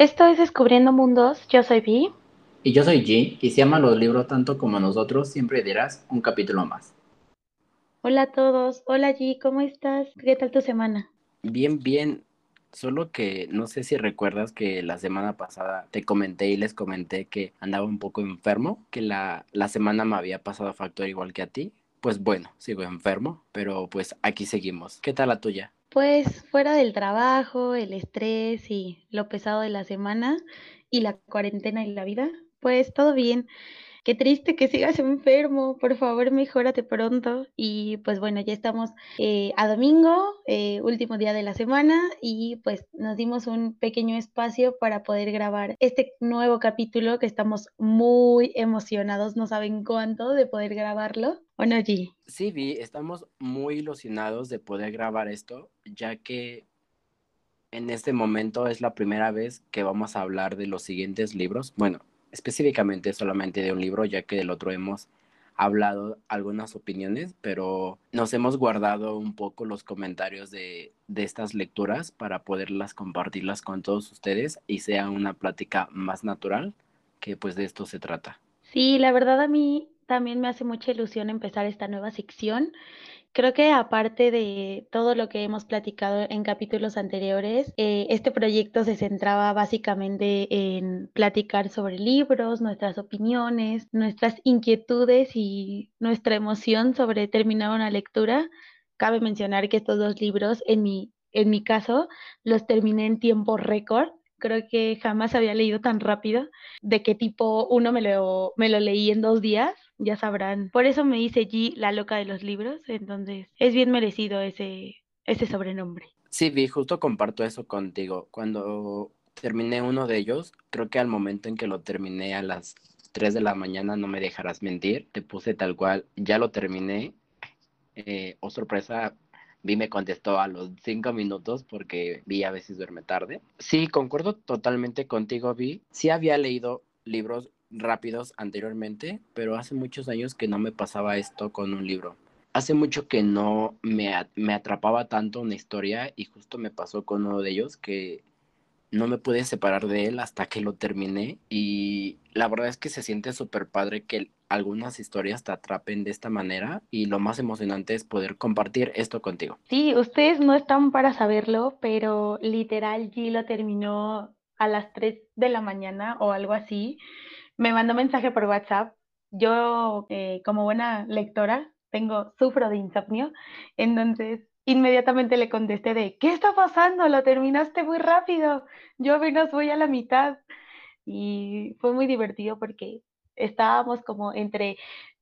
Esto es Descubriendo Mundos. Yo soy Vi. Y yo soy G. Y si aman los libros tanto como nosotros, siempre dirás un capítulo más. Hola a todos. Hola G, ¿cómo estás? ¿Qué tal tu semana? Bien, bien. Solo que no sé si recuerdas que la semana pasada te comenté y les comenté que andaba un poco enfermo, que la, la semana me había pasado factor igual que a ti. Pues bueno, sigo enfermo, pero pues aquí seguimos. ¿Qué tal la tuya? Pues fuera del trabajo, el estrés y lo pesado de la semana y la cuarentena y la vida, pues todo bien. Qué triste que sigas enfermo, por favor mejórate pronto. Y pues bueno, ya estamos eh, a domingo, eh, último día de la semana, y pues nos dimos un pequeño espacio para poder grabar este nuevo capítulo que estamos muy emocionados, no saben cuánto de poder grabarlo. ¿O no, G? Sí, Vi, estamos muy ilusionados de poder grabar esto, ya que en este momento es la primera vez que vamos a hablar de los siguientes libros. Bueno, específicamente solamente de un libro, ya que del otro hemos hablado algunas opiniones, pero nos hemos guardado un poco los comentarios de, de, estas lecturas para poderlas compartirlas con todos ustedes y sea una plática más natural, que pues de esto se trata. Sí, la verdad a mí también me hace mucha ilusión empezar esta nueva sección Creo que aparte de todo lo que hemos platicado en capítulos anteriores, eh, este proyecto se centraba básicamente en platicar sobre libros, nuestras opiniones, nuestras inquietudes y nuestra emoción sobre terminar una lectura. Cabe mencionar que estos dos libros, en mi, en mi caso, los terminé en tiempo récord. Creo que jamás había leído tan rápido. De qué tipo uno me lo, me lo leí en dos días ya sabrán. Por eso me dice G la loca de los libros, entonces es bien merecido ese, ese sobrenombre. Sí, Vi, justo comparto eso contigo. Cuando terminé uno de ellos, creo que al momento en que lo terminé a las 3 de la mañana, no me dejarás mentir, te puse tal cual, ya lo terminé. Eh, oh sorpresa, Vi me contestó a los 5 minutos porque Vi a veces duerme tarde. Sí, concuerdo totalmente contigo, Vi. Sí había leído libros rápidos anteriormente, pero hace muchos años que no me pasaba esto con un libro. Hace mucho que no me, me atrapaba tanto una historia y justo me pasó con uno de ellos que no me pude separar de él hasta que lo terminé y la verdad es que se siente súper padre que algunas historias te atrapen de esta manera y lo más emocionante es poder compartir esto contigo. Sí, ustedes no están para saberlo, pero literal G lo terminó a las 3 de la mañana o algo así me mandó mensaje por WhatsApp. Yo, eh, como buena lectora, tengo, sufro de insomnio, entonces inmediatamente le contesté de, ¿qué está pasando? Lo terminaste muy rápido, yo apenas voy a la mitad. Y fue muy divertido porque estábamos como entre,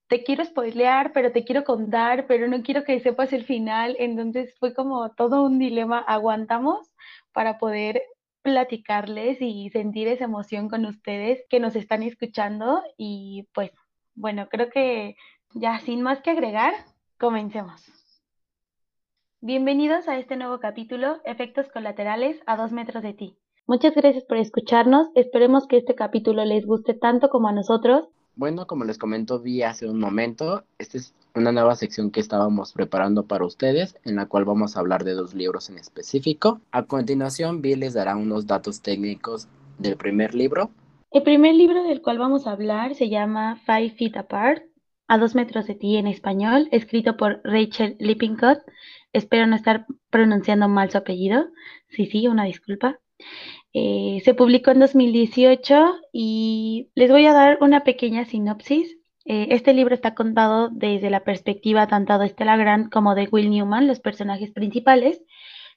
te quiero spoilear, pero te quiero contar, pero no quiero que sepas el final, entonces fue como todo un dilema, aguantamos para poder platicarles y sentir esa emoción con ustedes que nos están escuchando y pues bueno, creo que ya sin más que agregar, comencemos. Bienvenidos a este nuevo capítulo, Efectos Colaterales a dos metros de ti. Muchas gracias por escucharnos, esperemos que este capítulo les guste tanto como a nosotros bueno, como les comento, vi hace un momento, esta es una nueva sección que estábamos preparando para ustedes, en la cual vamos a hablar de dos libros en específico. A continuación, Vi les dará unos datos técnicos del primer libro. El primer libro del cual vamos a hablar se llama Five Feet Apart, a dos metros de ti en español, escrito por Rachel Lippincott. Espero no estar pronunciando mal su apellido. Sí, sí, una disculpa. Eh, se publicó en 2018 y les voy a dar una pequeña sinopsis. Eh, este libro está contado desde la perspectiva tanto de Stella Grant como de Will Newman, los personajes principales,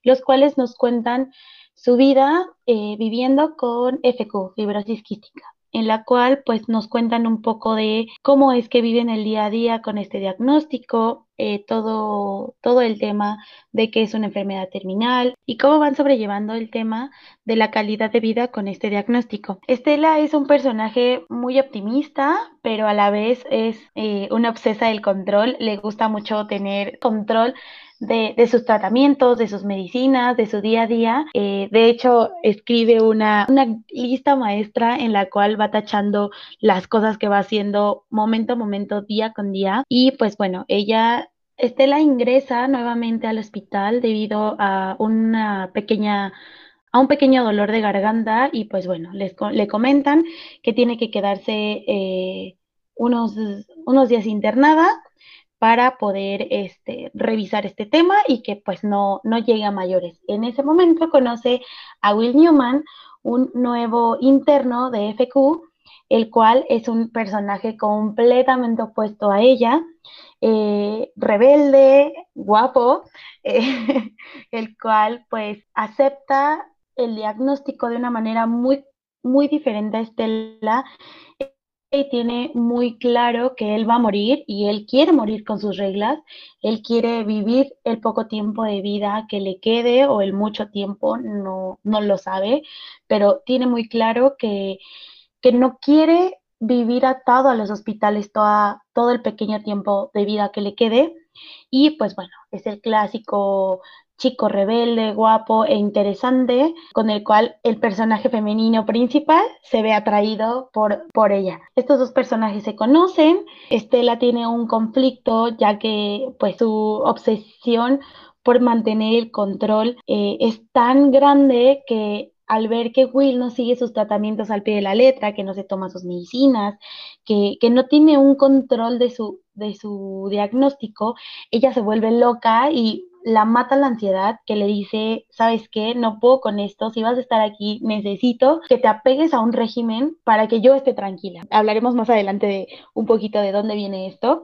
los cuales nos cuentan su vida eh, viviendo con FQ, fibrosis quística en la cual pues nos cuentan un poco de cómo es que viven el día a día con este diagnóstico, eh, todo, todo el tema de que es una enfermedad terminal y cómo van sobrellevando el tema de la calidad de vida con este diagnóstico. Estela es un personaje muy optimista, pero a la vez es eh, una obsesa del control, le gusta mucho tener control de, sus tratamientos, de sus medicinas, de su día a día. Eh, de hecho, escribe una, una, lista maestra en la cual va tachando las cosas que va haciendo momento a momento, día con día. Y pues bueno, ella Estela ingresa nuevamente al hospital debido a una pequeña a un pequeño dolor de garganta y pues bueno, les, le comentan que tiene que quedarse eh, unos, unos días internada para poder este, revisar este tema y que pues no, no llegue a mayores. En ese momento conoce a Will Newman, un nuevo interno de FQ, el cual es un personaje completamente opuesto a ella, eh, rebelde, guapo, eh, el cual pues acepta el diagnóstico de una manera muy, muy diferente a Estela y tiene muy claro que él va a morir y él quiere morir con sus reglas, él quiere vivir el poco tiempo de vida que le quede o el mucho tiempo, no, no lo sabe, pero tiene muy claro que, que no quiere vivir atado a los hospitales toda, todo el pequeño tiempo de vida que le quede. Y pues bueno, es el clásico chico rebelde, guapo e interesante, con el cual el personaje femenino principal se ve atraído por, por ella. Estos dos personajes se conocen, Estela tiene un conflicto ya que pues su obsesión por mantener el control eh, es tan grande que al ver que Will no sigue sus tratamientos al pie de la letra, que no se toma sus medicinas, que, que no tiene un control de su, de su diagnóstico, ella se vuelve loca y la mata la ansiedad que le dice, ¿sabes qué? No puedo con esto, si vas a estar aquí, necesito que te apegues a un régimen para que yo esté tranquila. Hablaremos más adelante de un poquito de dónde viene esto,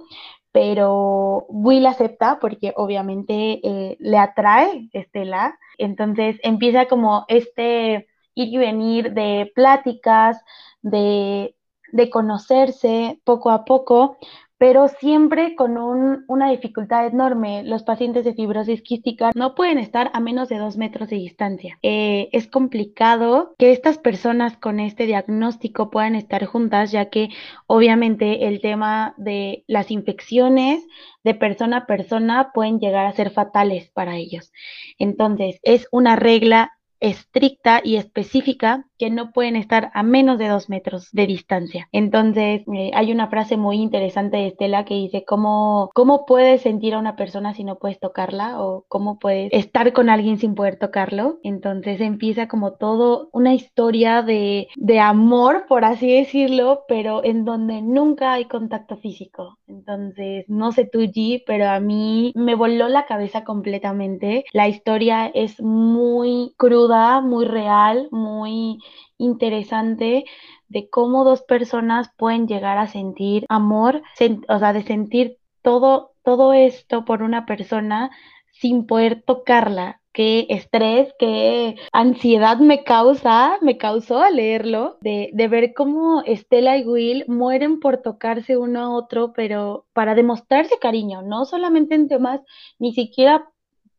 pero Will acepta porque obviamente eh, le atrae Estela, entonces empieza como este ir y venir de pláticas, de, de conocerse poco a poco, pero siempre con una dificultad enorme. Los pacientes de fibrosis quística no pueden estar a menos de dos metros de distancia. Eh, es complicado que estas personas con este diagnóstico puedan estar juntas, ya que obviamente el tema de las infecciones de persona a persona pueden llegar a ser fatales para ellos. Entonces, es una regla estricta y específica que no pueden estar a menos de dos metros de distancia. Entonces, eh, hay una frase muy interesante de Estela que dice, ¿cómo, ¿cómo puedes sentir a una persona si no puedes tocarla? ¿O cómo puedes estar con alguien sin poder tocarlo? Entonces empieza como todo una historia de, de amor, por así decirlo, pero en donde nunca hay contacto físico. Entonces, no sé tú, G, pero a mí me voló la cabeza completamente. La historia es muy cruda, muy real, muy interesante de cómo dos personas pueden llegar a sentir amor, o sea, de sentir todo, todo esto por una persona sin poder tocarla. Qué estrés, qué ansiedad me causa, me causó al leerlo, de, de ver cómo Estela y Will mueren por tocarse uno a otro, pero para demostrarse cariño, no solamente en temas ni siquiera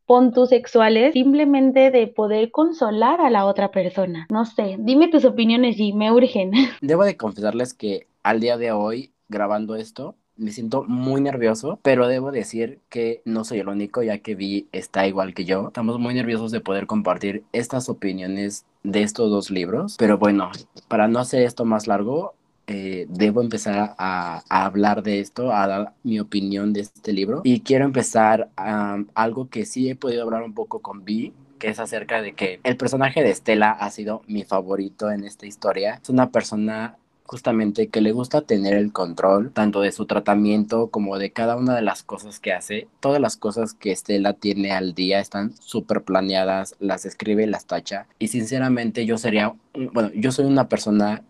puntos sexuales, simplemente de poder consolar a la otra persona. No sé, dime tus opiniones y me urgen. Debo de confesarles que al día de hoy, grabando esto, me siento muy nervioso, pero debo decir que no soy el único, ya que Vi está igual que yo. Estamos muy nerviosos de poder compartir estas opiniones de estos dos libros. Pero bueno, para no hacer esto más largo, eh, debo empezar a, hablar de esto, a dar mi opinión de este libro. Y quiero empezar a algo que sí he podido hablar un poco con Vi, que es acerca de que el personaje de Estela ha sido mi favorito en esta historia. Es una persona justamente que le gusta tener el control tanto de su tratamiento como de cada una de las cosas que hace. Todas las cosas que Estela tiene al día están súper planeadas, las escribe, las tacha. Y sinceramente yo sería, bueno, yo soy una persona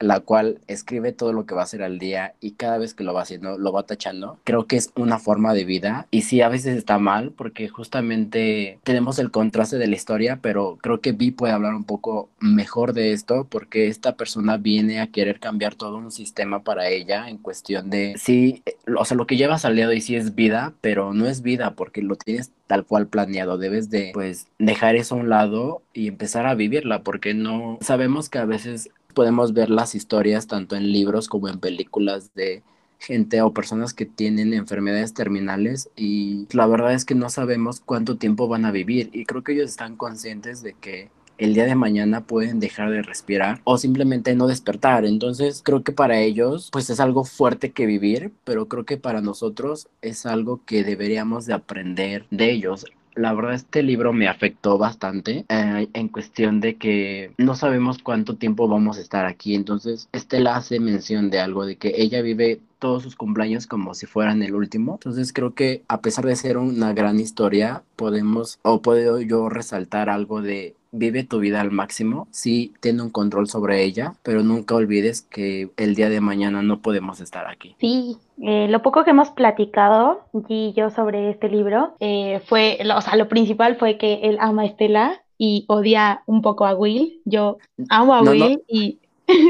la cual escribe todo lo que va a hacer al día y cada vez que lo va haciendo lo va tachando. Creo que es una forma de vida y sí a veces está mal porque justamente tenemos el contraste de la historia, pero creo que Vi puede hablar un poco mejor de esto porque esta persona viene a querer cambiar todo un sistema para ella en cuestión de sí, o sea, lo que llevas al día de sí es vida, pero no es vida porque lo tienes tal cual planeado. Debes de pues dejar eso a un lado y empezar a vivirla porque no sabemos que a veces podemos ver las historias tanto en libros como en películas de gente o personas que tienen enfermedades terminales y la verdad es que no sabemos cuánto tiempo van a vivir y creo que ellos están conscientes de que el día de mañana pueden dejar de respirar o simplemente no despertar. Entonces creo que para ellos pues es algo fuerte que vivir, pero creo que para nosotros es algo que deberíamos de aprender de ellos la verdad este libro me afectó bastante eh, en cuestión de que no sabemos cuánto tiempo vamos a estar aquí. Entonces, Estela hace mención de algo, de que ella vive todos sus cumpleaños como si fueran el último. Entonces creo que a pesar de ser una gran historia, podemos o puedo yo resaltar algo de vive tu vida al máximo, sí, tiene un control sobre ella, pero nunca olvides que el día de mañana no podemos estar aquí. Sí, eh, lo poco que hemos platicado, y yo, sobre este libro, eh, fue, o sea, lo principal fue que él ama a Estela y odia un poco a Will. Yo amo a Will y...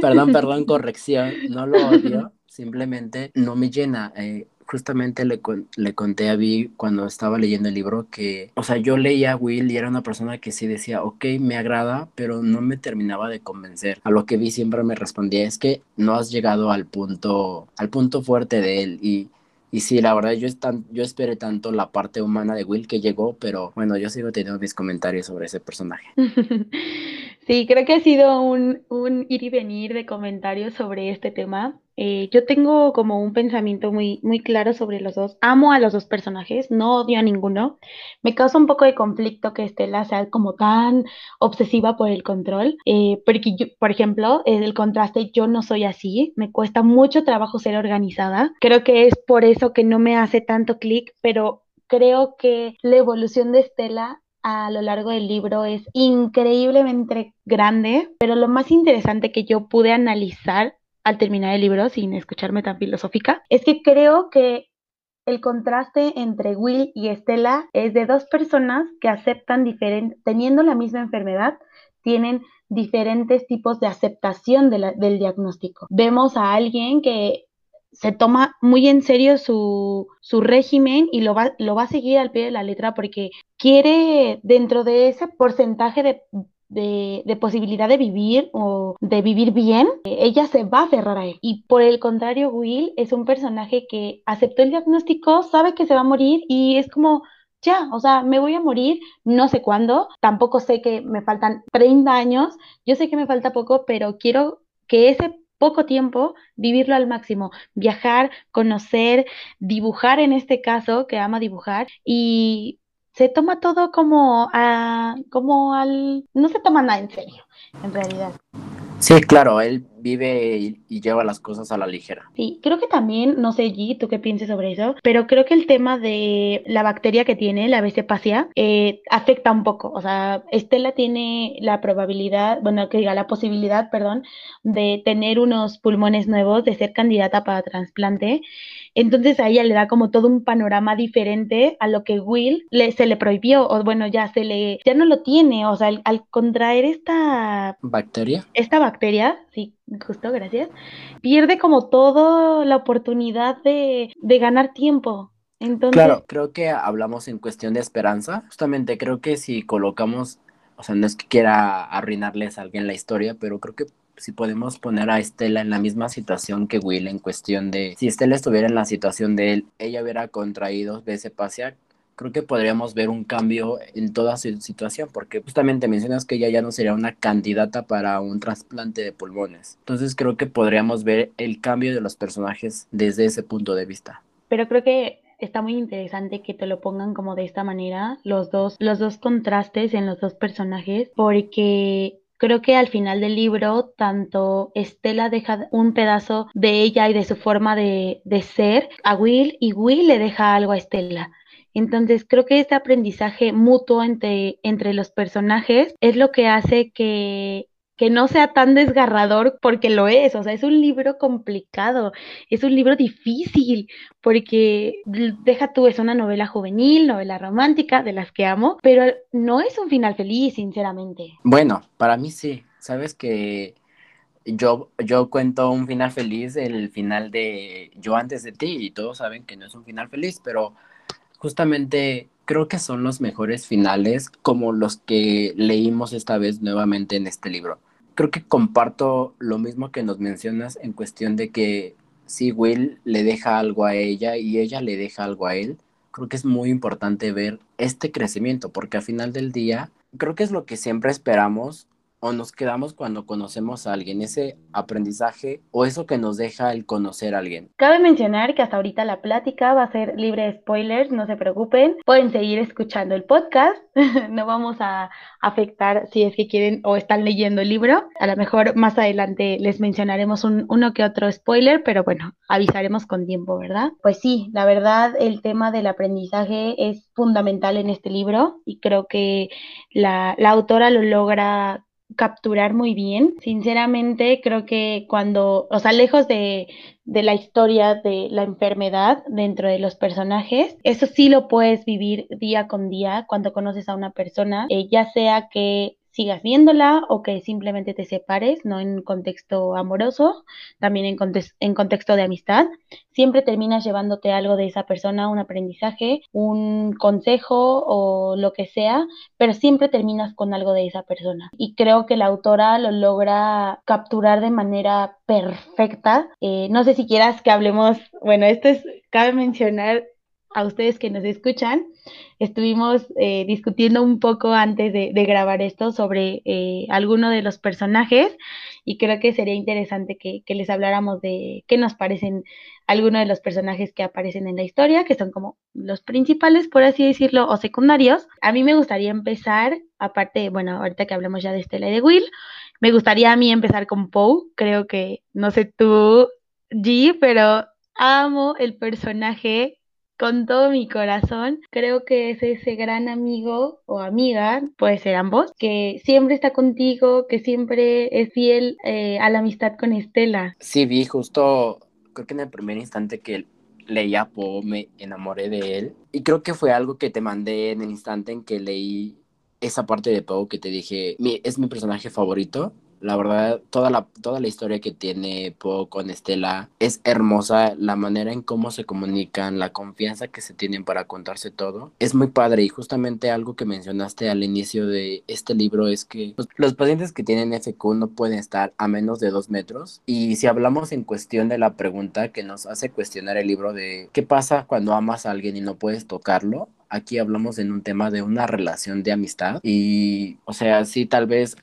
Perdón, perdón, corrección, no lo odio, simplemente no me llena. Eh, justamente le, le conté a Vi cuando estaba leyendo el libro que, o sea, yo leía a Will y era una persona que sí decía, ok, me agrada, pero no me terminaba de convencer. A lo que Vi siempre me respondía, es que no has llegado al punto, al punto fuerte de él y... Y sí, la verdad, yo, yo esperé tanto la parte humana de Will que llegó, pero bueno, yo sigo teniendo mis comentarios sobre ese personaje. Sí, creo que ha sido un, un ir y venir de comentarios sobre este tema. Eh, yo tengo como un pensamiento muy, muy claro sobre los dos. Amo a los dos personajes, no odio a ninguno. Me causa un poco de conflicto que Estela sea como tan obsesiva por el control, eh, porque por ejemplo, el contraste, yo no soy así, me cuesta mucho trabajo ser organizada. Creo que es por eso que no me hace tanto clic, pero creo que la evolución de Estela a lo largo del libro es increíblemente grande, pero lo más interesante que yo pude analizar al terminar el libro, sin escucharme tan filosófica, es que creo que el contraste entre Will y Estela es de dos personas que aceptan diferente, teniendo la misma enfermedad, tienen diferentes tipos de aceptación del diagnóstico. Vemos a alguien que se toma muy en serio su, su régimen y lo va, lo va a seguir al pie de la letra porque quiere, dentro de ese porcentaje de, de, posibilidad de vivir o de vivir bien, ella se va a aferrar a él. Y por el contrario, Will es un personaje que aceptó el diagnóstico, sabe que se va a morir y es como, ya, o sea, me voy a morir, no sé cuándo, tampoco sé que me faltan 30 años, yo sé que me falta poco, pero quiero que ese poco tiempo, vivirlo al máximo, viajar, conocer, dibujar en este caso, que ama dibujar, y se toma todo como, a, como al... no se toma nada en serio, en realidad. Sí, claro, él vive y, lleva las cosas a la ligera. Sí, creo que también, no sé, G, tú qué pienses sobre eso, pero creo que el tema de la bacteria que tiene, la B. eh, afecta un poco. O sea, Estela tiene la probabilidad, bueno, que diga la posibilidad, perdón, de tener unos pulmones nuevos, de ser candidata para trasplante. Entonces a ella le da como todo un panorama diferente a lo que Will le, se le prohibió, o bueno, ya se le, ya no lo tiene, o sea, al, contraer esta bacteria. Esta bacteria, sí, justo, gracias, pierde como toda la oportunidad de, de ganar tiempo. Entonces... Claro, creo que hablamos en cuestión de esperanza. Justamente creo que si colocamos, o sea, no es que quiera arruinarles a alguien la historia, pero creo que si podemos poner a Estela en la misma situación que Will en cuestión de si Estela estuviera en la situación de él, ella hubiera contraído pasia, creo que podríamos ver un cambio en toda su situación, porque justamente mencionas que ella ya no sería una candidata para un trasplante de pulmones. Entonces creo que podríamos ver el cambio de los personajes desde ese punto de vista. Pero creo que está muy interesante que te lo pongan como de esta manera, los dos, los dos contrastes en los dos personajes, porque Creo que al final del libro, tanto Estela deja un pedazo de ella y de su forma de, ser a Will y Will le deja algo a Estela. Entonces, creo que este aprendizaje mutuo entre, entre los personajes es lo que hace que que no sea tan desgarrador porque lo es, o sea, es un libro complicado, es un libro difícil, porque deja tú, es una novela juvenil, novela romántica, de las que amo, pero no es un final feliz, sinceramente. Bueno, para mí sí, sabes que yo, yo cuento un final feliz, el final de Yo antes de ti, y todos saben que no es un final feliz, pero justamente creo que son los mejores finales como los que leímos esta vez nuevamente en este libro creo que comparto lo mismo que nos mencionas en cuestión de que si Will le deja algo a ella y ella le deja algo a él, creo que es muy importante ver este crecimiento, porque al final del día, creo que es lo que siempre esperamos o nos quedamos cuando conocemos a alguien, ese aprendizaje o eso que nos deja el conocer a alguien. Cabe mencionar que hasta ahorita la plática va a ser libre de spoilers, no se preocupen, pueden seguir escuchando el podcast, no vamos a afectar si es que quieren o están leyendo el libro, a lo mejor más adelante les mencionaremos un, uno que otro spoiler, pero bueno, avisaremos con tiempo, ¿verdad? Pues sí, la verdad el tema del aprendizaje es fundamental en este libro y creo que la, la autora lo logra capturar muy bien. Sinceramente, creo que cuando, o sea, lejos de, de, la historia de la enfermedad dentro de los personajes, eso sí lo puedes vivir día con día cuando conoces a una persona, eh, ya sea que sigas viéndola o que simplemente te separes, no en contexto amoroso, también en, contexto de amistad. Siempre terminas llevándote algo de esa persona, un aprendizaje, un consejo o lo que sea, pero siempre terminas con algo de esa persona. Y creo que la autora lo logra capturar de manera perfecta. Eh, no sé si quieras que hablemos, bueno, esto es, cabe mencionar a ustedes que nos escuchan, estuvimos eh, discutiendo un poco antes de, grabar esto sobre eh, alguno de los personajes y creo que sería interesante que, les habláramos de qué nos parecen algunos de los personajes que aparecen en la historia, que son como los principales, por así decirlo, o secundarios. A mí me gustaría empezar, aparte, bueno, ahorita que hablemos ya de Estela y de Will, me gustaría a mí empezar con Poe, creo que, no sé tú, G, pero amo el personaje con todo mi corazón. Creo que es ese gran amigo o amiga, puede ser ambos, que siempre está contigo, que siempre es fiel eh, a la amistad con Estela. Sí, vi justo, creo que en el primer instante que leía Poe me enamoré de él. Y creo que fue algo que te mandé en el instante en que leí esa parte de Poe que te dije, es mi personaje favorito. La verdad, toda la, toda la historia que tiene Poe con Estela es hermosa. La manera en cómo se comunican, la confianza que se tienen para contarse todo, es muy padre. Y justamente algo que mencionaste al inicio de este libro es que pues, los pacientes que tienen FQ no pueden estar a menos de dos metros. Y si hablamos en cuestión de la pregunta que nos hace cuestionar el libro de qué pasa cuando amas a alguien y no puedes tocarlo, aquí hablamos en un tema de una relación de amistad y, o sea, sí, tal vez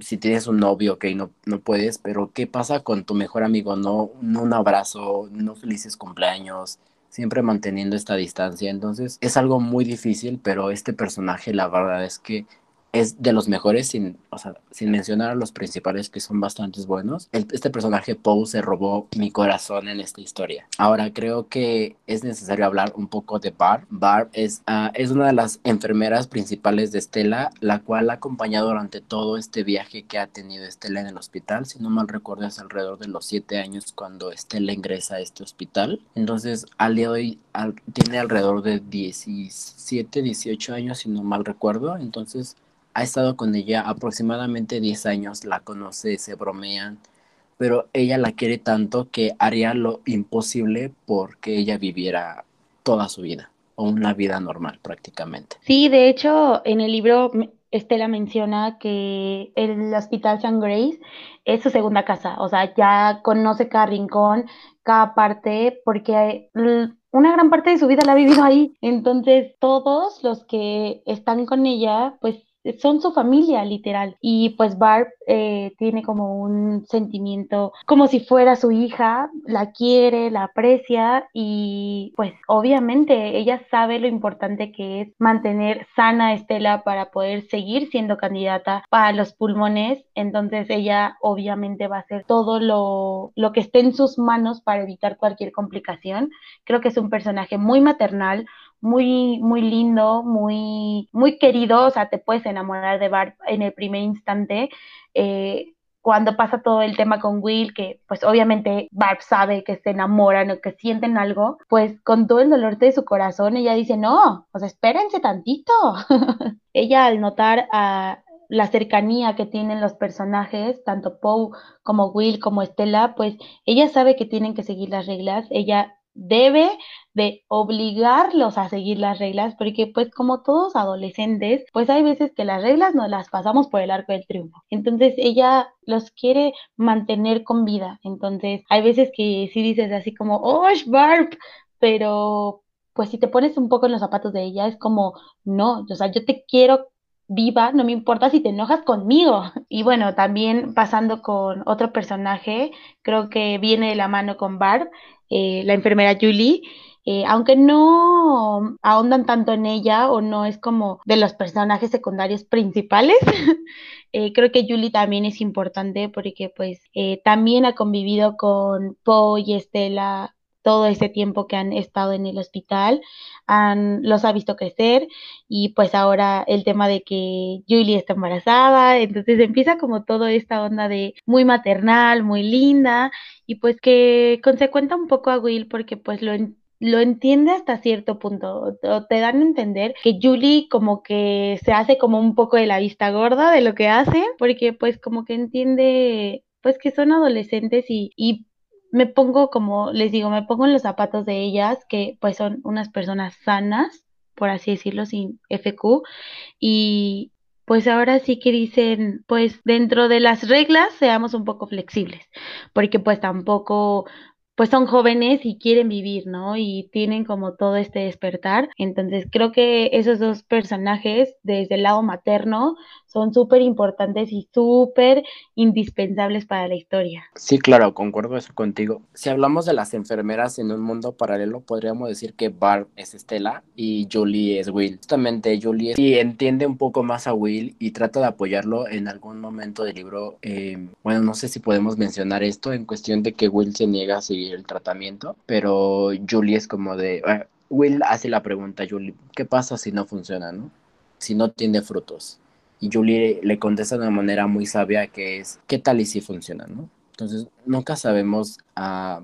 si tienes un novio, ok, no, no puedes, pero ¿qué pasa con tu mejor amigo? No, no un abrazo, no felices cumpleaños, siempre manteniendo esta distancia. Entonces es algo muy difícil, pero este personaje la verdad es que es de los mejores, sin, o sea, sin mencionar a los principales que son bastante buenos. este personaje Poe se robó mi corazón en esta historia. Ahora creo que es necesario hablar un poco de Barb. Barb es, uh, es una de las enfermeras principales de Estela, la cual ha acompañado durante todo este viaje que ha tenido Estela en el hospital. Si no mal recuerdo, es alrededor de los siete años cuando Estela ingresa a este hospital. Entonces, al día de hoy tiene alrededor de 17, 18 años, si no mal recuerdo. Entonces, ha estado con ella aproximadamente 10 años, la conoce, se bromean, pero ella la quiere tanto que haría lo imposible porque ella viviera toda su vida, o una vida normal prácticamente. Sí, de hecho, en el libro Estela menciona que el Hospital San Grace es su segunda casa, o sea, ya conoce cada rincón, cada parte, porque una gran parte de su vida la ha vivido ahí. Entonces, todos los que están con ella, pues son su familia, literal. Y pues Barb eh, tiene como un sentimiento como si fuera su hija, la quiere, la aprecia y pues obviamente ella sabe lo importante que es mantener sana a Estela para poder seguir siendo candidata para los pulmones. Entonces ella obviamente va a hacer todo lo, lo que esté en sus manos para evitar cualquier complicación. Creo que es un personaje muy maternal, muy, muy lindo, muy, muy querido, o sea, te puedes enamorar de Bart en el primer instante. Eh, cuando pasa todo el tema con Will, que pues obviamente Barb sabe que se enamoran o que sienten algo, pues con todo el dolor de su corazón ella dice, no, pues espérense tantito. ella al notar a la cercanía que tienen los personajes, tanto Poe como Will como Estela, pues ella sabe que tienen que seguir las reglas, ella debe de obligarlos a seguir las reglas, porque pues como todos adolescentes, pues hay veces que las reglas no las pasamos por el arco del triunfo. Entonces ella los quiere mantener con vida. Entonces hay veces que sí dices así como, oh, Barb, pero pues si te pones un poco en los zapatos de ella, es como, no, o sea, yo te quiero viva, no me importa si te enojas conmigo. Y bueno, también pasando con otro personaje, creo que viene de la mano con Barb, eh, la enfermera Julie. Eh, aunque no ahondan tanto en ella o no es como de los personajes secundarios principales, eh, creo que Julie también es importante porque pues también ha convivido con Poe y Estela todo ese tiempo que han estado en el hospital, han, los ha visto crecer y pues ahora el tema de que Julie está embarazada, entonces empieza como toda esta onda de muy maternal, muy linda y pues que consecuenta un poco a Will porque pues lo, lo entiende hasta cierto punto, te dan a entender que Julie como que se hace como un poco de la vista gorda de lo que hace, porque pues como que entiende pues que son adolescentes y, y me pongo como, les digo, me pongo en los zapatos de ellas, que pues son unas personas sanas, por así decirlo, sin FQ, y pues ahora sí que dicen, pues dentro de las reglas seamos un poco flexibles, porque pues tampoco pues son jóvenes y quieren vivir, ¿no? Y tienen como todo este despertar. Entonces creo que esos dos personajes desde el lado materno son súper importantes y súper indispensables para la historia. Sí, claro, concuerdo eso contigo. Si hablamos de las enfermeras en un mundo paralelo, podríamos decir que Barb es Estela y Julie es Will. Justamente Julie sí entiende un poco más a Will y trata de apoyarlo en algún momento del libro. Eh, bueno, no sé si podemos mencionar esto en cuestión de que Will se niega a seguir el tratamiento, pero Julie es como de... Ah, Will hace la pregunta Julie, ¿qué pasa si no funciona, no? Si no tiene frutos y Julie le contesta de una manera muy sabia que es, ¿qué tal y si funciona, no? Entonces, nunca sabemos uh,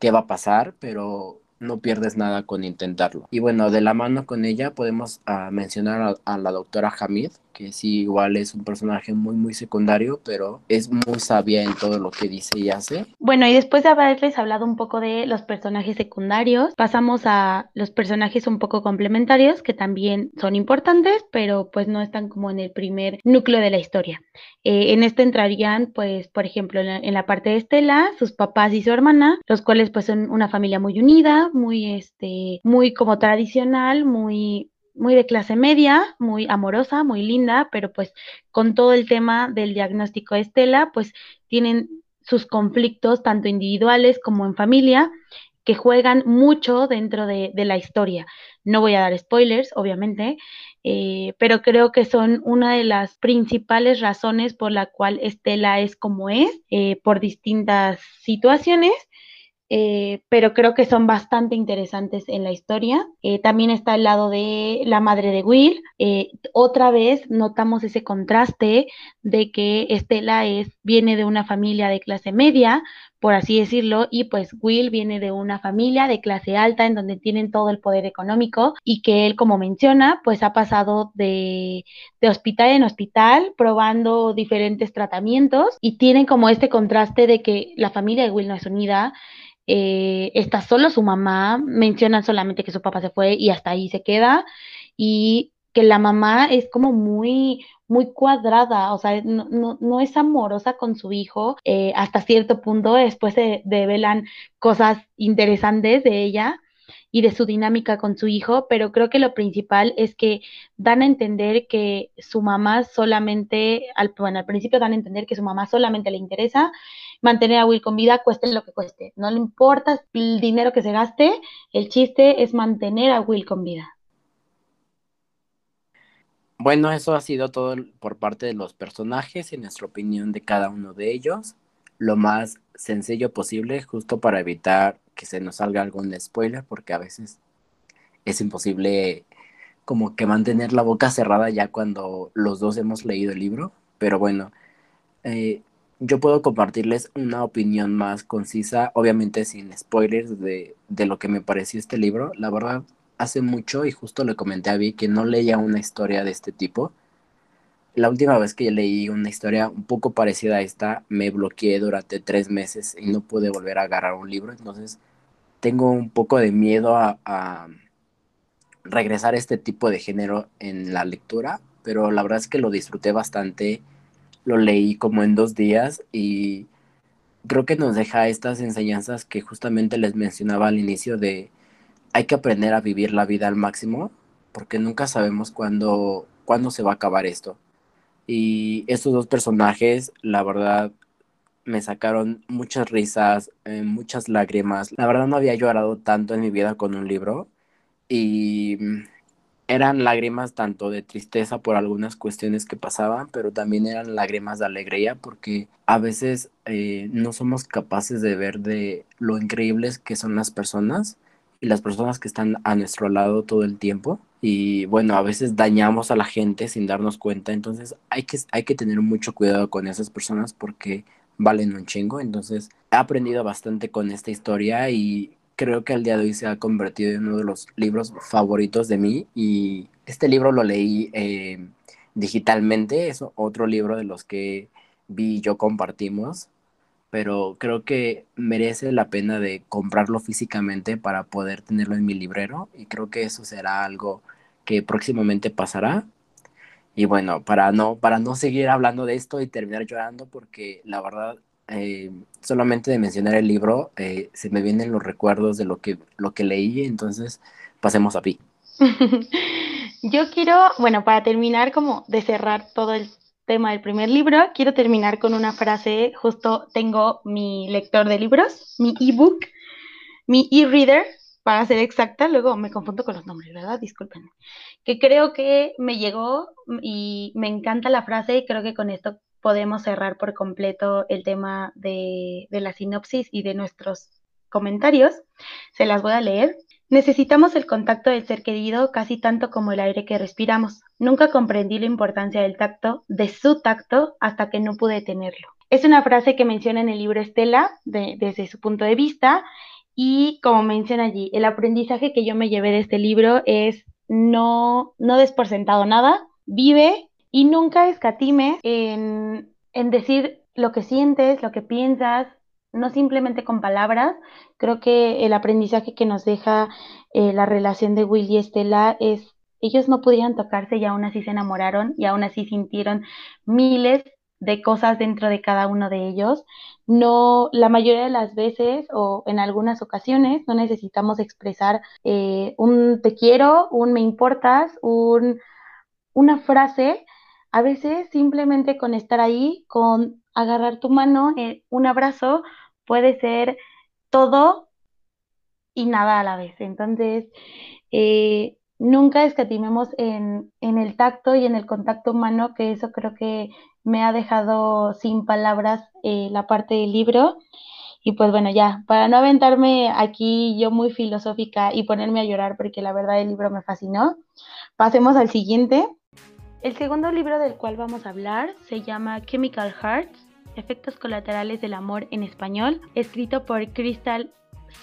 qué va a pasar, pero no pierdes nada con intentarlo. Y bueno, de la mano con ella podemos uh, mencionar a, a, la doctora Hamid, que sí igual es un personaje muy muy secundario, pero es muy sabia en todo lo que dice y hace. Bueno, y después de haberles hablado un poco de los personajes secundarios, pasamos a los personajes un poco complementarios que también son importantes, pero pues no están como en el primer núcleo de la historia. Eh, en este entrarían, pues, por ejemplo, en la, parte de Estela, sus papás y su hermana, los cuales pues son una familia muy unida, muy, este, muy como tradicional, muy muy de clase media, muy amorosa, muy linda, pero pues con todo el tema del diagnóstico de Estela, pues tienen sus conflictos tanto individuales como en familia que juegan mucho dentro de, la historia. No voy a dar spoilers, obviamente, eh, pero creo que son una de las principales razones por la cual Estela es como es, eh, por distintas situaciones eh, pero creo que son bastante interesantes en la historia. Eh, también está el lado de la madre de Will. Eh, otra vez notamos ese contraste de que Estela es, viene de una familia de clase media, por así decirlo, y pues Will viene de una familia de clase alta en donde tienen todo el poder económico y que él, como menciona, pues ha pasado de, de hospital en hospital probando diferentes tratamientos y tienen como este contraste de que la familia de Will no es unida eh, está solo su mamá, mencionan solamente que su papá se fue y hasta ahí se queda, y que la mamá es como muy, muy cuadrada, o sea, no, no, no es amorosa con su hijo, eh, hasta cierto punto después se develan cosas interesantes de ella y de su dinámica con su hijo, pero creo que lo principal es que dan a entender que su mamá solamente, al, bueno, al principio dan a entender que su mamá solamente le interesa mantener a Will con vida, cueste lo que cueste. No le importa el dinero que se gaste, el chiste es mantener a Will con vida. Bueno, eso ha sido todo por parte de los personajes y nuestra opinión de cada uno de ellos. Lo más sencillo posible, justo para evitar que se nos salga algún spoiler, porque a veces es imposible como que mantener la boca cerrada ya cuando los dos hemos leído el libro. Pero bueno, eh, yo puedo compartirles una opinión más concisa, obviamente sin spoilers de, de, lo que me pareció este libro. La verdad, hace mucho, y justo le comenté a Vi, que no leía una historia de este tipo. La última vez que leí una historia un poco parecida a esta, me bloqueé durante tres meses y no pude volver a agarrar un libro. Entonces, tengo un poco de miedo a, regresar a este tipo de género en la lectura, pero la verdad es que lo disfruté bastante lo leí como en dos días y creo que nos deja estas enseñanzas que justamente les mencionaba al inicio de hay que aprender a vivir la vida al máximo porque nunca sabemos cuándo ¿cuándo se va a acabar esto? Y estos dos personajes, la verdad, me sacaron muchas risas, eh, muchas lágrimas. La verdad no había llorado tanto en mi vida con un libro y mm, eran lágrimas tanto de tristeza por algunas cuestiones que pasaban, pero también eran lágrimas de alegría porque a veces eh, no somos capaces de ver de lo increíbles que son las personas y las personas que están a nuestro lado todo el tiempo. Y bueno, a veces dañamos a la gente sin darnos cuenta, entonces hay que, hay que tener mucho cuidado con esas personas porque valen un chingo. Entonces he aprendido bastante con esta historia y creo que al día de hoy se ha convertido en uno de los libros favoritos de mí. Y este libro lo leí eh, digitalmente, es otro libro de los que vi y yo compartimos pero creo que merece la pena de comprarlo físicamente para poder tenerlo en mi librero y creo que eso será algo que próximamente pasará. Y bueno, para no, para no seguir hablando de esto y terminar llorando, porque la verdad, eh, solamente de mencionar el libro, eh, se me vienen los recuerdos de lo que, lo que leí, entonces pasemos a Pi. Yo quiero, bueno, para terminar como de cerrar todo el tema del primer libro, quiero terminar con una frase, justo tengo mi lector de libros, mi ebook, mi e-reader, para ser exacta, luego me confundo con los nombres, ¿verdad? Disculpen. Que creo que me llegó y me encanta la frase y creo que con esto podemos cerrar por completo el tema de, de la sinopsis y de nuestros comentarios. Se las voy a leer. Necesitamos el contacto del ser querido casi tanto como el aire que respiramos. Nunca comprendí la importancia del tacto, de su tacto, hasta que no pude tenerlo. Es una frase que menciona en el libro Estela desde su punto de vista y como menciona allí, el aprendizaje que yo me llevé de este libro es no, no des por sentado nada, vive y nunca escatime en, en decir lo que sientes, lo que piensas, no simplemente con palabras. Creo que el aprendizaje que nos deja eh, la relación de Will y Estela es, ellos no pudieron tocarse y aún así se enamoraron y aún así sintieron miles de cosas dentro de cada uno de ellos. No, la mayoría de las veces o en algunas ocasiones no necesitamos expresar eh, un te quiero, un me importas, un, una frase. A veces simplemente con estar ahí, con agarrar tu mano, eh, un abrazo, puede ser todo y nada a la vez. Entonces, eh, nunca escatimemos en, en, el tacto y en el contacto humano, que eso creo que me ha dejado sin palabras eh, la parte del libro. Y pues bueno, ya, para no aventarme aquí yo muy filosófica y ponerme a llorar porque la verdad el libro me fascinó, pasemos al siguiente. El segundo libro del cual vamos a hablar se llama Chemical Hearts Efectos colaterales del amor en español, escrito por Crystal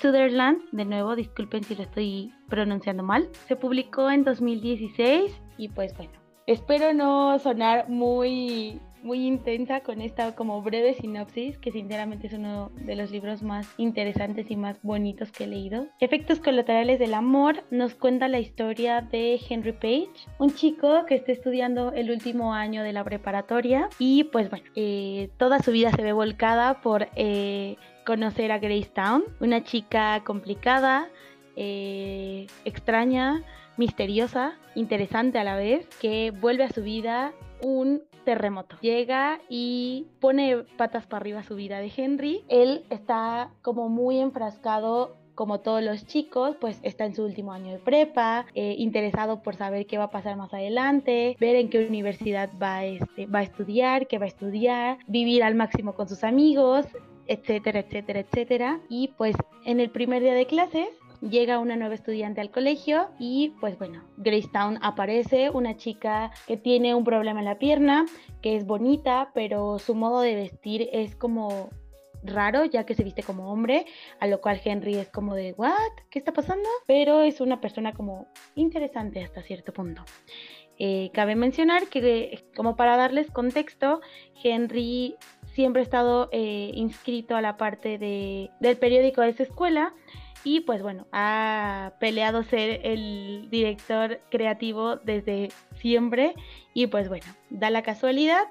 Sutherland, de nuevo, disculpen si lo estoy pronunciando mal. Se publicó en 2016 y pues bueno, espero no sonar muy muy intensa con esta como breve sinopsis, que sinceramente es uno de los libros más interesantes y más bonitos que he leído. Efectos colaterales del amor nos cuenta la historia de Henry Page, un chico que está estudiando el último año de la preparatoria y pues bueno, eh, toda su vida se ve volcada por eh, conocer a Grace Town, una chica complicada, eh, extraña, misteriosa, interesante a la vez, que vuelve a su vida un terremoto. Llega y pone patas para arriba su vida de Henry. Él está como muy enfrascado como todos los chicos, pues está en su último año de prepa, eh, interesado por saber qué va a pasar más adelante, ver en qué universidad va, este, va a estudiar, qué va a estudiar, vivir al máximo con sus amigos, etcétera, etcétera, etcétera. Y pues en el primer día de clases llega una nueva estudiante al colegio y pues bueno, Gracetown aparece, una chica que tiene un problema en la pierna, que es bonita, pero su modo de vestir es como raro ya que se viste como hombre, a lo cual Henry es como de, ¿what? ¿Qué está pasando? Pero es una persona como interesante hasta cierto punto. Eh, cabe mencionar que, como para darles contexto, Henry siempre ha estado eh, inscrito a la parte de, del periódico de esa escuela y pues bueno, ha peleado ser el director creativo desde siempre y pues bueno, da la casualidad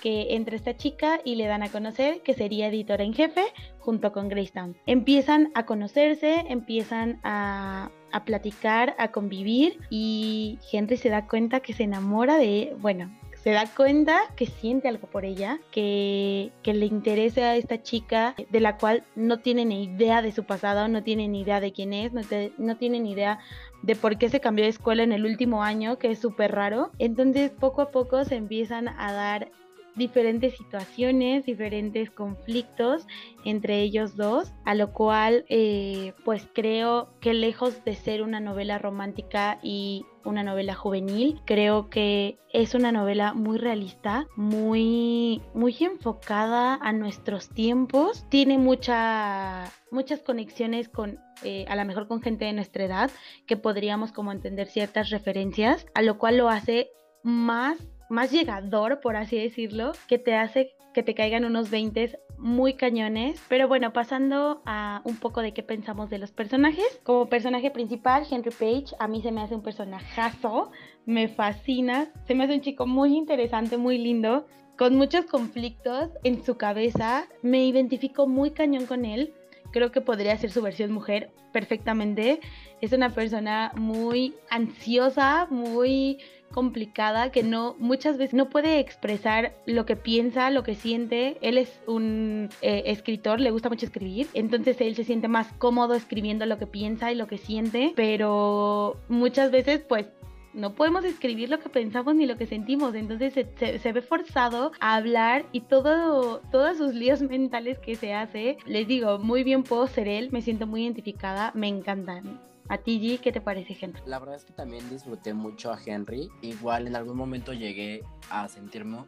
que entre esta chica y le dan a conocer que sería editora en jefe junto con Greystown. Empiezan a conocerse, empiezan a, a platicar, a convivir y Henry se da cuenta que se enamora de, bueno, se da cuenta que siente algo por ella, que, le interesa a esta chica de la cual no tiene ni idea de su pasado, no tiene ni idea de quién es, no, no tiene ni idea de por qué se cambió de escuela en el último año, que es súper raro. Entonces poco a poco se empiezan a dar diferentes situaciones, diferentes conflictos entre ellos dos, a lo cual eh, pues creo que lejos de ser una novela romántica y una novela juvenil, creo que es una novela muy realista, muy, muy enfocada a nuestros tiempos, tiene mucha, muchas conexiones con eh, a lo mejor con gente de nuestra edad que podríamos como entender ciertas referencias, a lo cual lo hace más más llegador, por así decirlo, que te hace que te caigan unos 20 muy cañones. Pero bueno, pasando a un poco de qué pensamos de los personajes. Como personaje principal, Henry Page, a mí se me hace un personajazo, me fascina, se me hace un chico muy interesante, muy lindo, con muchos conflictos en su cabeza. Me identifico muy cañón con él creo que podría ser su versión mujer perfectamente. Es una persona muy ansiosa, muy complicada, que no muchas veces no puede expresar lo que piensa, lo que siente. Él es un eh, escritor, le gusta mucho escribir, entonces él se siente más cómodo escribiendo lo que piensa y lo que siente, pero muchas veces pues no podemos escribir lo que pensamos ni lo que sentimos, entonces se, ve forzado a hablar y todo, todos sus líos mentales que se hace, les digo, muy bien puedo ser él, me siento muy identificada, me encantan. A ti, G, ¿qué te parece, Henry? La verdad es que también disfruté mucho a Henry. Igual en algún momento llegué a sentirme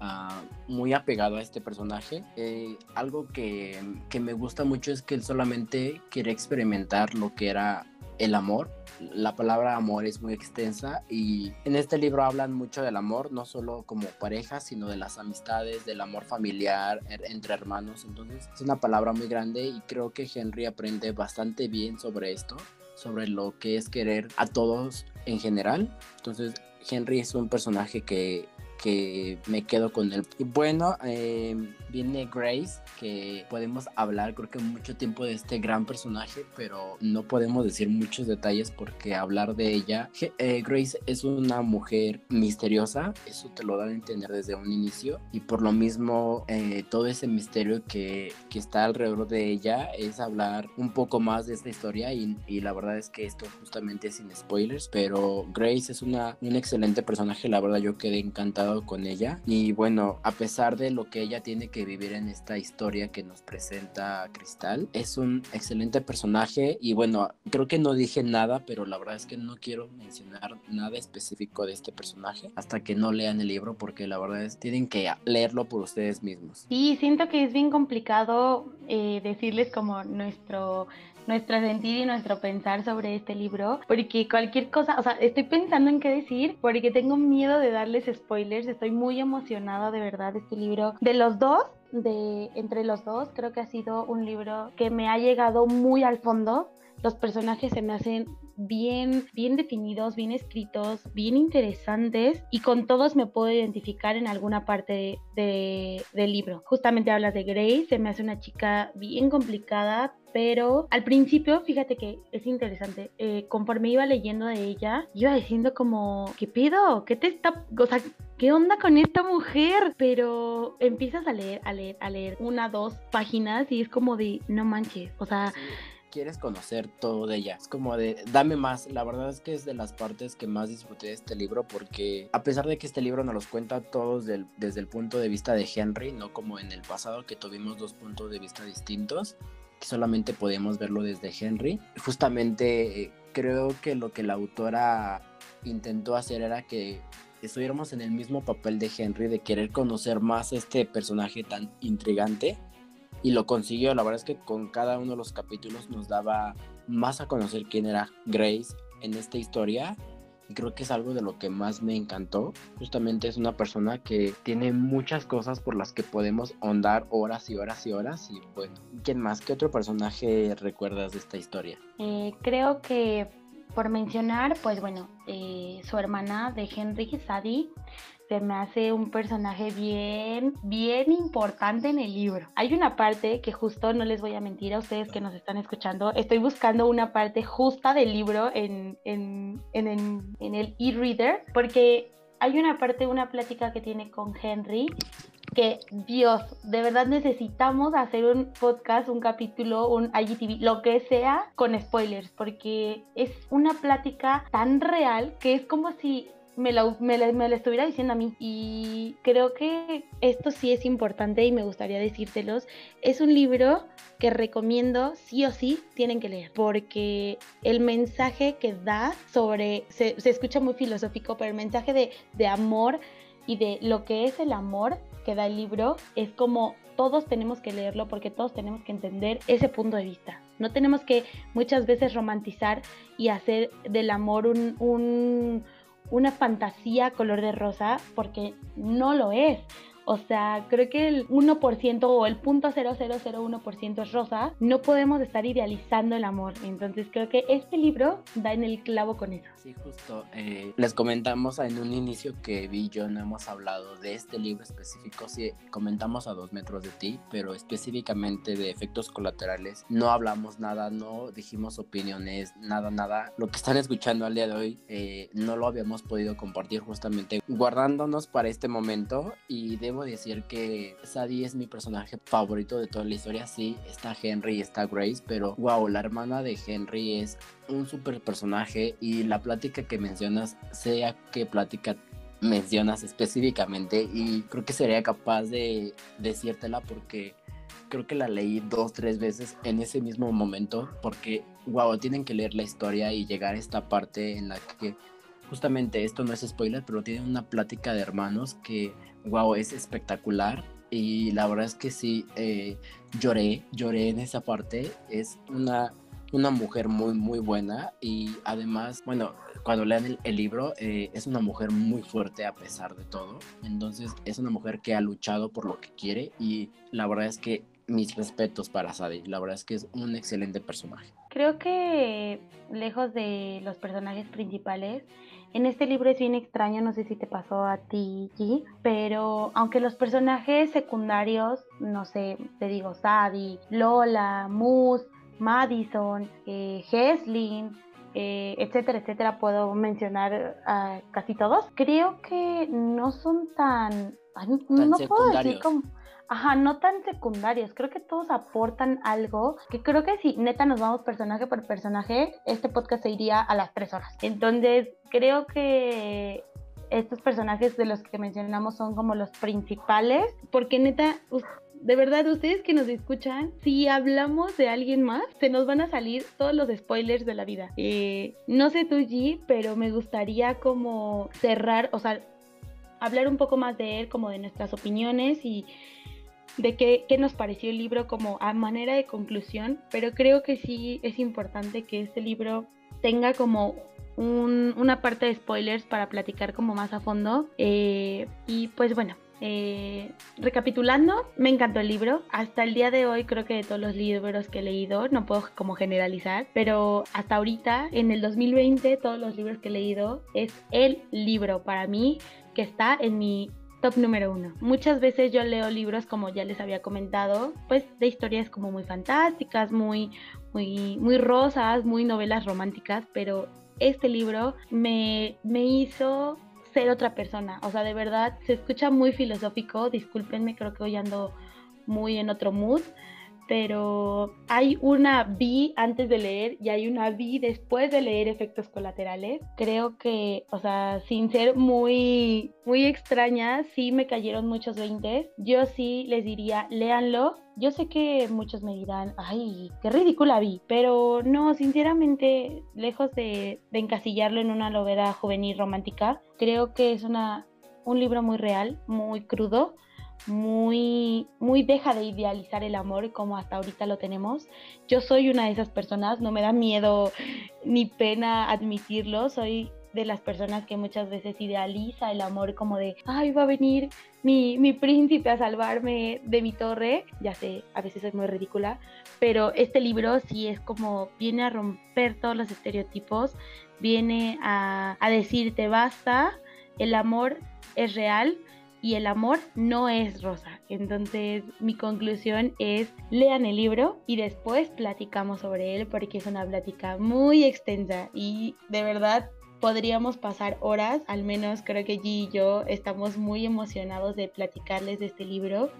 ah, muy apegado a este personaje. Eh, algo que, que, me gusta mucho es que él solamente quiere experimentar lo que era el amor. La palabra amor es muy extensa y en este libro hablan mucho del amor, no solo como pareja, sino de las amistades, del amor familiar entre hermanos. Entonces es una palabra muy grande y creo que Henry aprende bastante bien sobre esto, sobre lo que es querer a todos en general. Entonces Henry es un personaje que que me quedo con él. Y bueno, eh, viene Grace, que podemos hablar creo que mucho tiempo de este gran personaje, pero no podemos decir muchos detalles porque hablar de ella, eh, Grace es una mujer misteriosa, eso te lo dan a entender desde un inicio, y por lo mismo eh, todo ese misterio que, que, está alrededor de ella es hablar un poco más de esta historia y, y la verdad es que esto justamente es sin spoilers, pero Grace es una, un excelente personaje, la verdad yo quedé encantado con ella. Y bueno, a pesar de lo que ella tiene que vivir en esta historia que nos presenta Cristal, es un excelente personaje. Y bueno, creo que no dije nada, pero la verdad es que no quiero mencionar nada específico de este personaje hasta que no lean el libro, porque la verdad es tienen que leerlo por ustedes mismos. Sí, siento que es bien complicado eh, decirles como nuestro nuestro sentir y nuestro pensar sobre este libro, porque cualquier cosa, o sea, estoy pensando en qué decir, porque tengo miedo de darles spoilers, estoy muy emocionada de verdad de este libro. De los dos, de entre los dos, creo que ha sido un libro que me ha llegado muy al fondo. Los personajes se me hacen bien, bien definidos, bien escritos, bien interesantes y con todos me puedo identificar en alguna parte de, del libro. Justamente hablas de Grace, se me hace una chica bien complicada, pero al principio, fíjate que es interesante, eh, conforme iba leyendo de ella, iba diciendo como, ¿qué pido? ¿Qué te está, o sea, qué onda con esta mujer? Pero empiezas a leer, a leer, a leer una, dos páginas y es como de, no manches, o sea quieres conocer todo de ella. Es como de, dame más. La verdad es que es de las partes que más disfruté de este libro porque a pesar de que este libro nos los cuenta todos desde el punto de vista de Henry, no como en el pasado que tuvimos dos puntos de vista distintos, que solamente podemos verlo desde Henry. Justamente eh, creo que lo que la autora intentó hacer era que estuviéramos en el mismo papel de Henry, de querer conocer más a este personaje tan intrigante y lo consiguió. La verdad es que con cada uno de los capítulos nos daba más a conocer quién era Grace en esta historia. Y creo que es algo de lo que más me encantó. Justamente es una persona que tiene muchas cosas por las que podemos ahondar horas y horas y horas. Y bueno, ¿quién más? ¿Qué otro personaje recuerdas de esta historia? Eh, creo que por mencionar, pues bueno, eh, su hermana de Henry Sadie se me hace un personaje bien, bien importante en el libro. Hay una parte que justo, no les voy a mentir a ustedes que nos están escuchando, estoy buscando una parte justa del libro en, en, en, en el e-reader, porque hay una parte, una plática que tiene con Henry que Dios, de verdad necesitamos hacer un podcast, un capítulo, un IGTV, lo que sea con spoilers, porque es una plática tan real que es como si me lo, me, lo, estuviera diciendo a mí. Y creo que esto sí es importante y me gustaría decírtelos. Es un libro que recomiendo sí o sí tienen que leer, porque el mensaje que da sobre, se, se escucha muy filosófico, pero el mensaje de, de amor y de lo que es el amor que da el libro es como todos tenemos que leerlo porque todos tenemos que entender ese punto de vista. No tenemos que muchas veces romantizar y hacer del amor un, una fantasía color de rosa porque no lo es. O sea, creo que el 1% o el 0.0001% es rosa. No podemos estar idealizando el amor. Entonces creo que este libro da en el clavo con eso. Sí, justo. Eh, les comentamos en un inicio que Vi y yo no hemos hablado de este libro específico. Sí, comentamos a dos metros de ti, pero específicamente de efectos colaterales. No hablamos nada, no dijimos opiniones, nada, nada. Lo que están escuchando al día de hoy eh, no lo habíamos podido compartir justamente guardándonos para este momento y debo decir que Sadie es mi personaje favorito de toda la historia. Sí, está Henry y está Grace, pero wow, la hermana de Henry es un super personaje y la plática que mencionas, sea qué plática mencionas específicamente y creo que sería capaz de decírtela porque creo que la leí dos, tres veces en ese mismo momento porque, wow, tienen que leer la historia y llegar a esta parte en la que justamente esto no es spoiler, pero tiene una plática de hermanos que wow, es espectacular. Y la verdad es que sí, eh, lloré, lloré en esa parte. Es una, una mujer muy, muy buena. Y además, bueno, cuando lean el, libro, eh, es una mujer muy fuerte a pesar de todo. Entonces, es una mujer que ha luchado por lo que quiere. Y la verdad es que mis respetos para Sadie. La verdad es que es un excelente personaje. Creo que lejos de los personajes principales, en este libro es bien extraño, no sé si te pasó a ti, G, pero aunque los personajes secundarios, no sé, te digo, Sadie, Lola, Moose, Madison, eh, Heslin, eh, etcétera, etcétera, puedo mencionar a casi todos. Creo que no son tan, no puedo decir como Ajá, no tan secundarios. Creo que todos aportan algo que creo que si neta nos vamos personaje por personaje, este podcast se iría a las tres horas. Entonces, creo que estos personajes de los que mencionamos son como los principales, porque neta, de verdad, ustedes que nos escuchan, si hablamos de alguien más, se nos van a salir todos los spoilers de la vida. Eh, no sé tú, G, pero me gustaría como cerrar, o sea, hablar un poco más de él, como de nuestras opiniones y de qué, nos pareció el libro como a manera de conclusión, pero creo que sí es importante que este libro tenga como una parte de spoilers para platicar como más a fondo. Eh, y pues bueno, eh, recapitulando, me encantó el libro. Hasta el día de hoy creo que de todos los libros que he leído, no puedo como generalizar, pero hasta ahorita, en el 2020, todos los libros que he leído es el libro para mí que está en mi Top número uno. Muchas veces yo leo libros, como ya les había comentado, pues de historias como muy fantásticas, muy, muy, muy rosas, muy novelas románticas, pero este libro me, me hizo ser otra persona. O sea, de verdad, se escucha muy filosófico, discúlpenme, creo que hoy ando muy en otro mood, pero hay una vi antes de leer y hay una vi después de leer efectos colaterales. Creo que, o sea, sin ser muy, muy extraña, sí me cayeron muchos 20. Yo sí les diría, léanlo. Yo sé que muchos me dirán, ay, qué ridícula vi, pero no, sinceramente, lejos de, de encasillarlo en una novela juvenil romántica, creo que es una, un libro muy real, muy crudo muy, muy deja de idealizar el amor como hasta ahorita lo tenemos. Yo soy una de esas personas, no me da miedo ni pena admitirlo, soy de las personas que muchas veces idealiza el amor como de, ay, va a venir mi, mi príncipe a salvarme de mi torre. Ya sé, a veces es muy ridícula, pero este libro sí es como, viene a romper todos los estereotipos, viene a, a decirte basta el amor es real y el amor no es rosa. Entonces mi conclusión es lean el libro y después platicamos sobre él porque es una plática muy extensa y de verdad podríamos pasar horas, al menos creo que G y yo estamos muy emocionados de platicarles de este libro.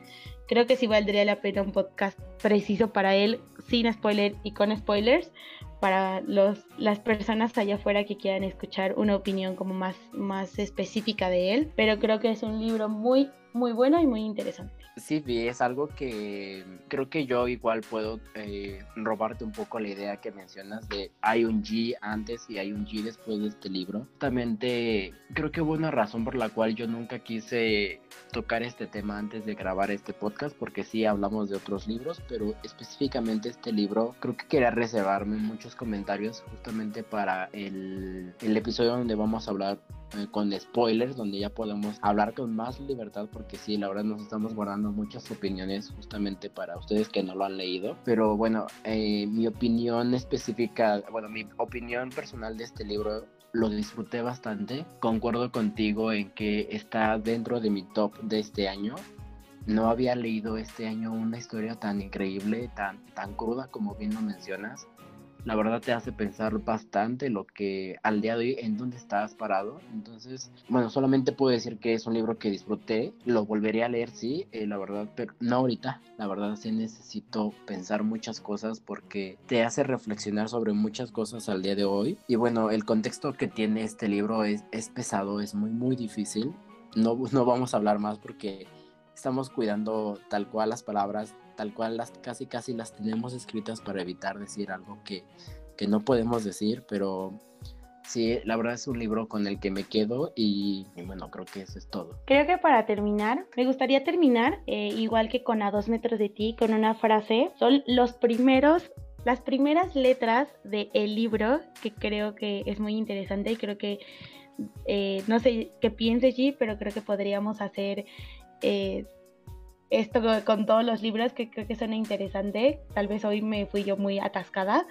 Creo que sí valdría la pena un podcast preciso para él, sin spoiler y con spoilers, para los, las personas allá afuera que quieran escuchar una opinión como más, más específica de él. Pero creo que es un libro muy, muy bueno y muy interesante. Sí, es algo que creo que yo igual puedo eh, robarte un poco la idea que mencionas de hay un G antes y hay un G después de este libro. Justamente creo que hubo una razón por la cual yo nunca quise tocar este tema antes de grabar este podcast porque sí hablamos de otros libros, pero específicamente este libro creo que quería reservarme muchos comentarios justamente para el, el episodio donde vamos a hablar eh, con spoilers, donde ya podemos hablar con más libertad, porque sí, la verdad nos estamos guardando muchas opiniones justamente para ustedes que no lo han leído. Pero bueno, eh, mi opinión específica, bueno, mi opinión personal de este libro lo disfruté bastante. Concuerdo contigo en que está dentro de mi top de este año. No había leído este año una historia tan increíble, tan, tan cruda como bien lo mencionas la verdad te hace pensar bastante lo que al día de hoy en dónde estás parado. Entonces, bueno, solamente puedo decir que es un libro que disfruté, lo volvería a leer, sí, eh, la verdad, pero no ahorita. La verdad sí necesito pensar muchas cosas porque te hace reflexionar sobre muchas cosas al día de hoy. Y bueno, el contexto que tiene este libro es, es pesado, es muy, muy difícil. No, no vamos a hablar más porque estamos cuidando tal cual las palabras tal cual las casi casi las tenemos escritas para evitar decir algo que, que no podemos decir, pero sí, la verdad es un libro con el que me quedo y, bueno, creo que eso es todo. Creo que para terminar, me gustaría terminar, eh, igual que con A dos metros de ti, con una frase. Son los primeros, las primeras letras del el libro, que creo que es muy interesante y creo que, eh, no sé qué piense G, pero creo que podríamos hacer... Eh, esto con todos los libros que creo que son interesantes. Tal vez hoy me fui yo muy atascada,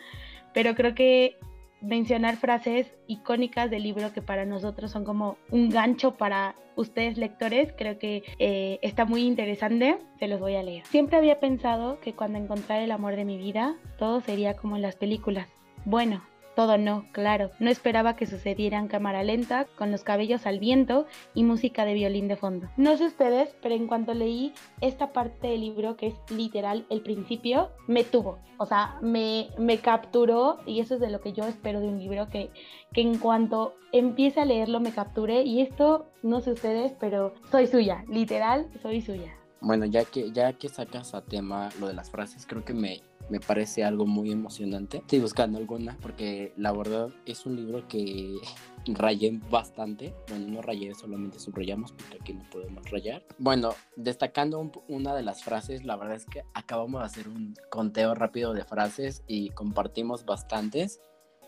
pero creo que mencionar frases icónicas del libro que para nosotros son como un gancho para ustedes lectores, creo que eh, está muy interesante, se los voy a leer. Siempre había pensado que cuando encontrara el amor de mi vida, todo sería como en las películas. Bueno, todo no, claro. No esperaba que sucediera en cámara lenta, con los cabellos al viento y música de violín de fondo. No sé ustedes, pero en cuanto leí esta parte del libro, que es literal el principio, me tuvo. O sea, me, me capturó y eso es de lo que yo espero de un libro, que, que en cuanto empiece a leerlo me capture. Y esto, no sé ustedes, pero soy suya, literal, soy suya. Bueno, ya que, ya que sacas a tema lo de las frases, creo que me me parece algo muy emocionante. Estoy buscando alguna porque la verdad es un libro que rayé bastante. Bueno, no rayé, solamente subrayamos porque aquí no podemos rayar. Bueno, destacando una de las frases, la verdad es que acabamos de hacer un conteo rápido de frases y compartimos bastantes.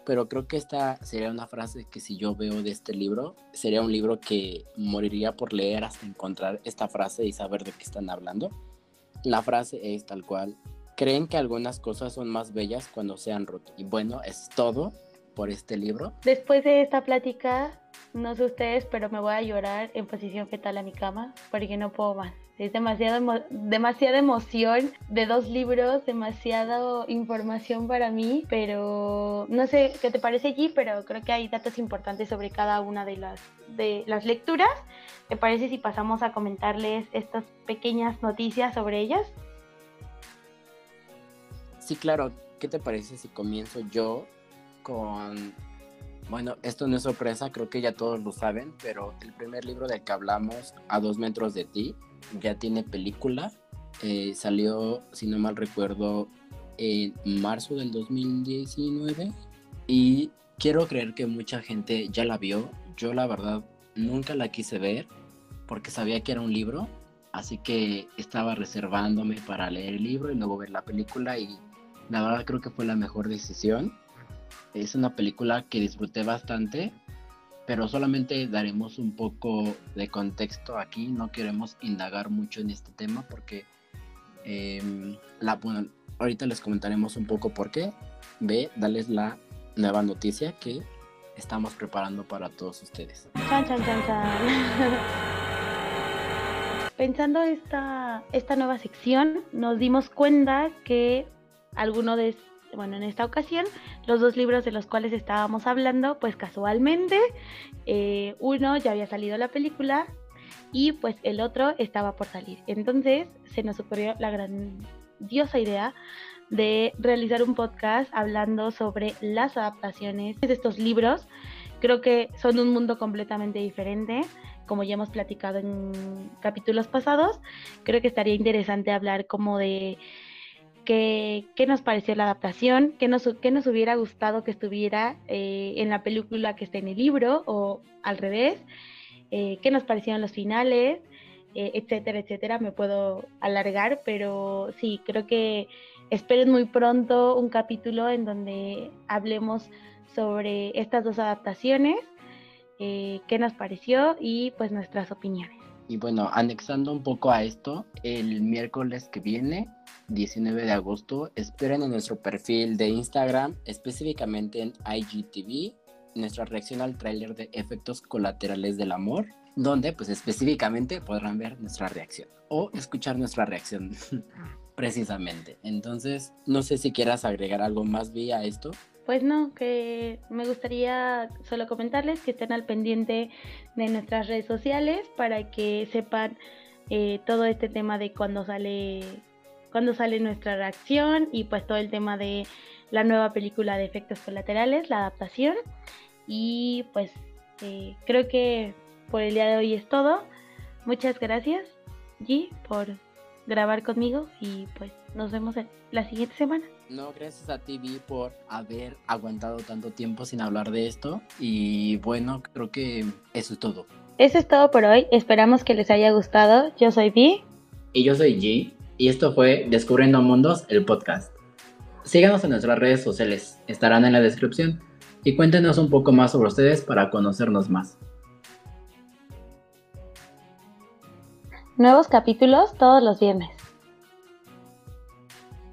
Pero creo que esta sería una frase que si yo veo de este libro, sería un libro que moriría por leer hasta encontrar esta frase y saber de qué están hablando. La frase es tal cual, creen que algunas cosas son más bellas cuando se han roto. Y bueno, es todo por este libro. Después de esta plática, no sé ustedes, pero me voy a llorar en posición fetal a mi cama porque no puedo más. Es demasiado demasiada emoción de dos libros, demasiada información para mí, pero no sé qué te parece allí, pero creo que hay datos importantes sobre cada una de las, de las lecturas. ¿Te parece si pasamos a comentarles estas pequeñas noticias sobre ellas? Sí, claro. ¿Qué te parece si comienzo yo con... Bueno, esto no es sorpresa, creo que ya todos lo saben, pero el primer libro del que hablamos, A dos metros de ti, ya tiene película. Eh, salió, si no mal recuerdo, en marzo del 2019. Y quiero creer que mucha gente ya la vio. Yo la verdad nunca la quise ver porque sabía que era un libro. Así que estaba reservándome para leer el libro y luego ver la película y la verdad creo que fue la mejor decisión. Es una película que disfruté bastante, pero solamente daremos un poco de contexto aquí. No queremos indagar mucho en este tema porque em, la, ahorita les comentaremos un poco por qué. Ve, dales la nueva noticia que estamos preparando para todos ustedes. Chan, chan, chan. Pensando esta, esta nueva sección, nos dimos cuenta que alguno de, bueno, en esta ocasión, los dos libros de los cuales estábamos hablando, pues casualmente, eh, uno ya había salido la película y pues el otro estaba por salir. Entonces se nos ocurrió la grandiosa idea de realizar un podcast hablando sobre las adaptaciones de estos libros. Creo que son un mundo completamente diferente, como ya hemos platicado en capítulos pasados. Creo que estaría interesante hablar como de qué, qué nos pareció la adaptación, qué nos, qué nos hubiera gustado que estuviera eh, en la película que esté en el libro o al revés, eh, qué nos parecieron los finales, eh, etcétera, etcétera. Me puedo alargar, pero sí, creo que esperen muy pronto un capítulo en donde hablemos sobre estas dos adaptaciones, qué nos pareció y pues nuestras opiniones. Y bueno, anexando un poco a esto, el miércoles que viene, 19 de agosto, esperen en nuestro perfil de Instagram, específicamente en IGTV, nuestra reacción al tráiler de Efectos Colaterales del Amor, donde pues específicamente podrán ver nuestra reacción o escuchar nuestra reacción. Precisamente. Entonces, no sé si quieras agregar algo más vía esto. Pues no, que me gustaría solo comentarles que estén al pendiente de nuestras redes sociales para que sepan eh, todo este tema de cuando sale cuando sale nuestra reacción y pues todo el tema de la nueva película de efectos colaterales, la adaptación. Y pues eh, creo que por el día de hoy es todo. Muchas gracias, G, por grabar conmigo y pues nos vemos la siguiente semana. No, gracias a ti, Vi, por haber aguantado tanto tiempo sin hablar de esto. Y bueno, creo que eso es todo. Eso es todo por hoy. Esperamos que les haya gustado. Yo soy Vi. Y yo soy G. Y esto fue Descubriendo Mundos, el podcast. Síganos en nuestras redes sociales, estarán en la descripción. Y cuéntenos un poco más sobre ustedes para conocernos más. Nuevos capítulos todos los viernes.